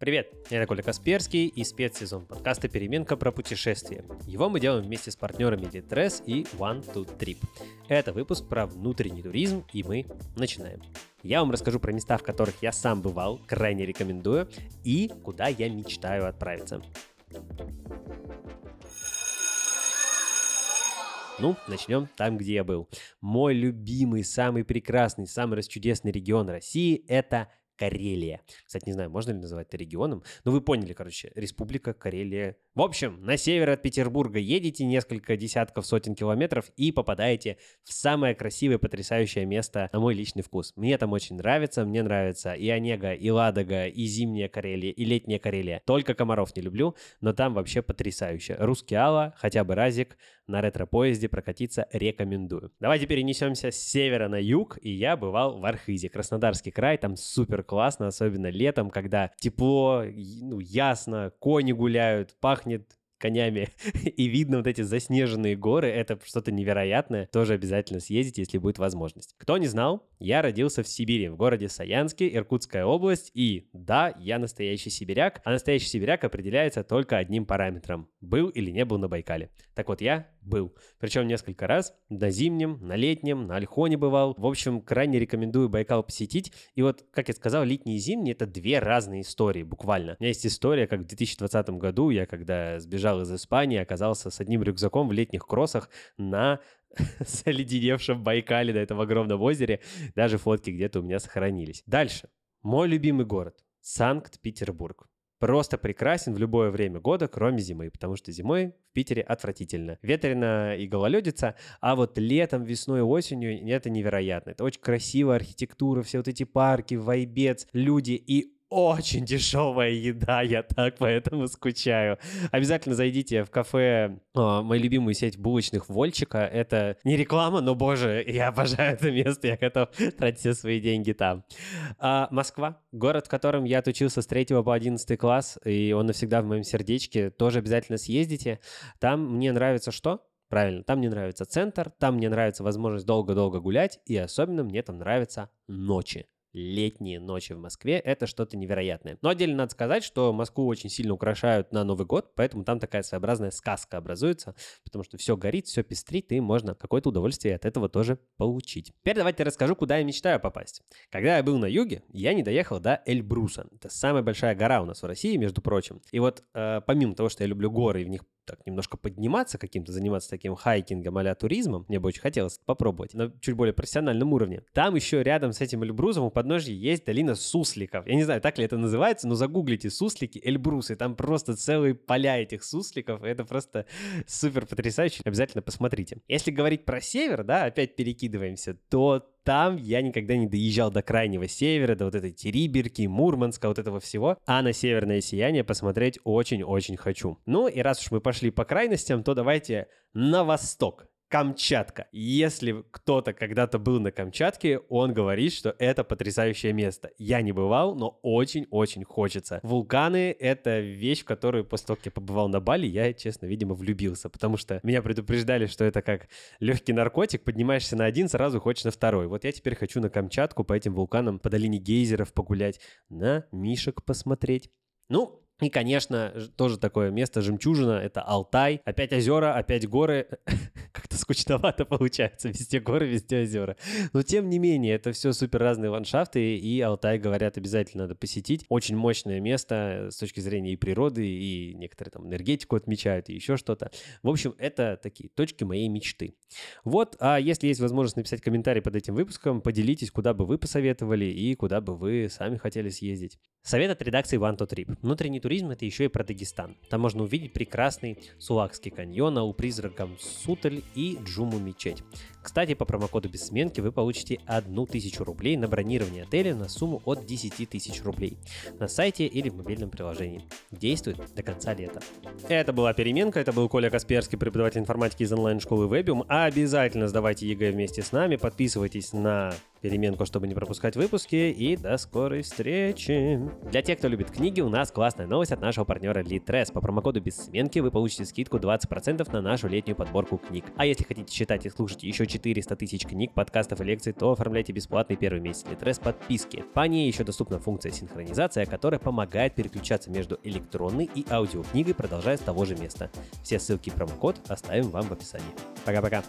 Привет, это Коля Касперский и спецсезон подкаста «Переменка про путешествия». Его мы делаем вместе с партнерами Litres и One to Trip. Это выпуск про внутренний туризм, и мы начинаем. Я вам расскажу про места, в которых я сам бывал, крайне рекомендую, и куда я мечтаю отправиться. Ну, начнем там, где я был. Мой любимый, самый прекрасный, самый расчудесный регион России – это Карелия. Кстати, не знаю, можно ли называть это регионом, но вы поняли, короче, Республика Карелия. В общем, на север от Петербурга едете несколько десятков, сотен километров и попадаете в самое красивое, потрясающее место на мой личный вкус. Мне там очень нравится, мне нравится и Онега, и Ладога, и зимняя Карелия, и летняя Карелия. Только комаров не люблю, но там вообще потрясающе. Русский Алла, хотя бы разик, на ретро-поезде прокатиться рекомендую. Давайте перенесемся с севера на юг, и я бывал в Архизе, Краснодарский край, там супер классно, особенно летом, когда тепло, ну, ясно, кони гуляют, пахнет конями, и видно вот эти заснеженные горы, это что-то невероятное, тоже обязательно съездите, если будет возможность. Кто не знал, я родился в Сибири, в городе Саянске, Иркутская область, и да, я настоящий сибиряк, а настоящий сибиряк определяется только одним параметром – был или не был на Байкале. Так вот, я был, причем несколько раз, на зимнем, на летнем, на Альхоне бывал. В общем, крайне рекомендую Байкал посетить. И вот, как я сказал, летний и зимний – это две разные истории, буквально. У меня есть история, как в 2020 году я, когда сбежал из Испании, оказался с одним рюкзаком в летних кроссах на заледеневшем Байкале, на этом огромном озере. Даже фотки где-то у меня сохранились. Дальше. Мой любимый город. Санкт-Петербург. Просто прекрасен в любое время года, кроме зимы, потому что зимой в Питере отвратительно. Ветрено и гололедица, а вот летом, весной осенью это невероятно. Это очень красивая архитектура, все вот эти парки, вайбец, люди и очень дешевая еда, я так поэтому скучаю. Обязательно зайдите в кафе, о, мою любимую сеть булочных Вольчика. Это не реклама, но, боже, я обожаю это место, я готов тратить все свои деньги там. А, Москва, город, в котором я отучился с 3 по 11 класс, и он навсегда в моем сердечке. Тоже обязательно съездите. Там мне нравится что? Правильно, там мне нравится центр, там мне нравится возможность долго-долго гулять, и особенно мне там нравятся ночи летние ночи в Москве — это что-то невероятное. Но отдельно надо сказать, что Москву очень сильно украшают на Новый год, поэтому там такая своеобразная сказка образуется, потому что все горит, все пестрит, и можно какое-то удовольствие от этого тоже получить. Теперь давайте расскажу, куда я мечтаю попасть. Когда я был на юге, я не доехал до Эльбруса. Это самая большая гора у нас в России, между прочим. И вот э, помимо того, что я люблю горы и в них так немножко подниматься каким-то, заниматься таким хайкингом а туризмом, мне бы очень хотелось попробовать, на чуть более профессиональном уровне. Там еще рядом с этим Эльбрусом у подножья есть долина сусликов. Я не знаю, так ли это называется, но загуглите суслики Эльбрус, и там просто целые поля этих сусликов, это просто супер потрясающе, обязательно посмотрите. Если говорить про север, да, опять перекидываемся, то там я никогда не доезжал до крайнего севера, до вот этой Териберки, Мурманска, вот этого всего. А на северное сияние посмотреть очень-очень хочу. Ну и раз уж мы пошли по крайностям, то давайте на восток. Камчатка. Если кто-то когда-то был на Камчатке, он говорит, что это потрясающее место. Я не бывал, но очень-очень хочется. Вулканы — это вещь, в которую после того, как я побывал на Бали, я, честно, видимо, влюбился, потому что меня предупреждали, что это как легкий наркотик, поднимаешься на один, сразу хочешь на второй. Вот я теперь хочу на Камчатку по этим вулканам, по долине гейзеров погулять, на мишек посмотреть. Ну, и, конечно, тоже такое место жемчужина, это Алтай. Опять озера, опять горы. Как-то скучновато получается. Везде горы, везде озера. Но, тем не менее, это все супер разные ландшафты, и Алтай, говорят, обязательно надо посетить. Очень мощное место с точки зрения и природы, и некоторые там энергетику отмечают, и еще что-то. В общем, это такие точки моей мечты. Вот, а если есть возможность написать комментарий под этим выпуском, поделитесь, куда бы вы посоветовали и куда бы вы сами хотели съездить. Совет от редакции One to. Внутренний туризм это еще и про Дагестан. Там можно увидеть прекрасный Сулакский каньон, у призраком Сутель и Джуму мечеть. Кстати, по промокоду Бессменки вы получите 1000 рублей на бронирование отеля на сумму от 10 тысяч рублей на сайте или в мобильном приложении. Действует до конца лета. Это была переменка, это был Коля Касперский, преподаватель информатики из онлайн-школы Webium. Обязательно сдавайте ЕГЭ вместе с нами, подписывайтесь на переменку, чтобы не пропускать выпуски, и до скорой встречи! Для тех, кто любит книги, у нас классная новость от нашего партнера Litres. По промокоду без сменки вы получите скидку 20% на нашу летнюю подборку книг. А если хотите читать и слушать еще 400 тысяч книг, подкастов и лекций, то оформляйте бесплатный первый месяц Litres подписки. По ней еще доступна функция синхронизация, которая помогает переключаться между электронной и аудиокнигой, продолжая с того же места. Все ссылки и промокод оставим вам в описании. Пока-пока.